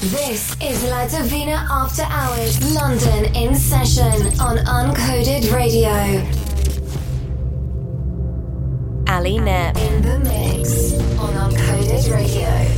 This is La Divina After Hours, London in session on Uncoded Radio. Alinep. In the mix on Uncoded Radio.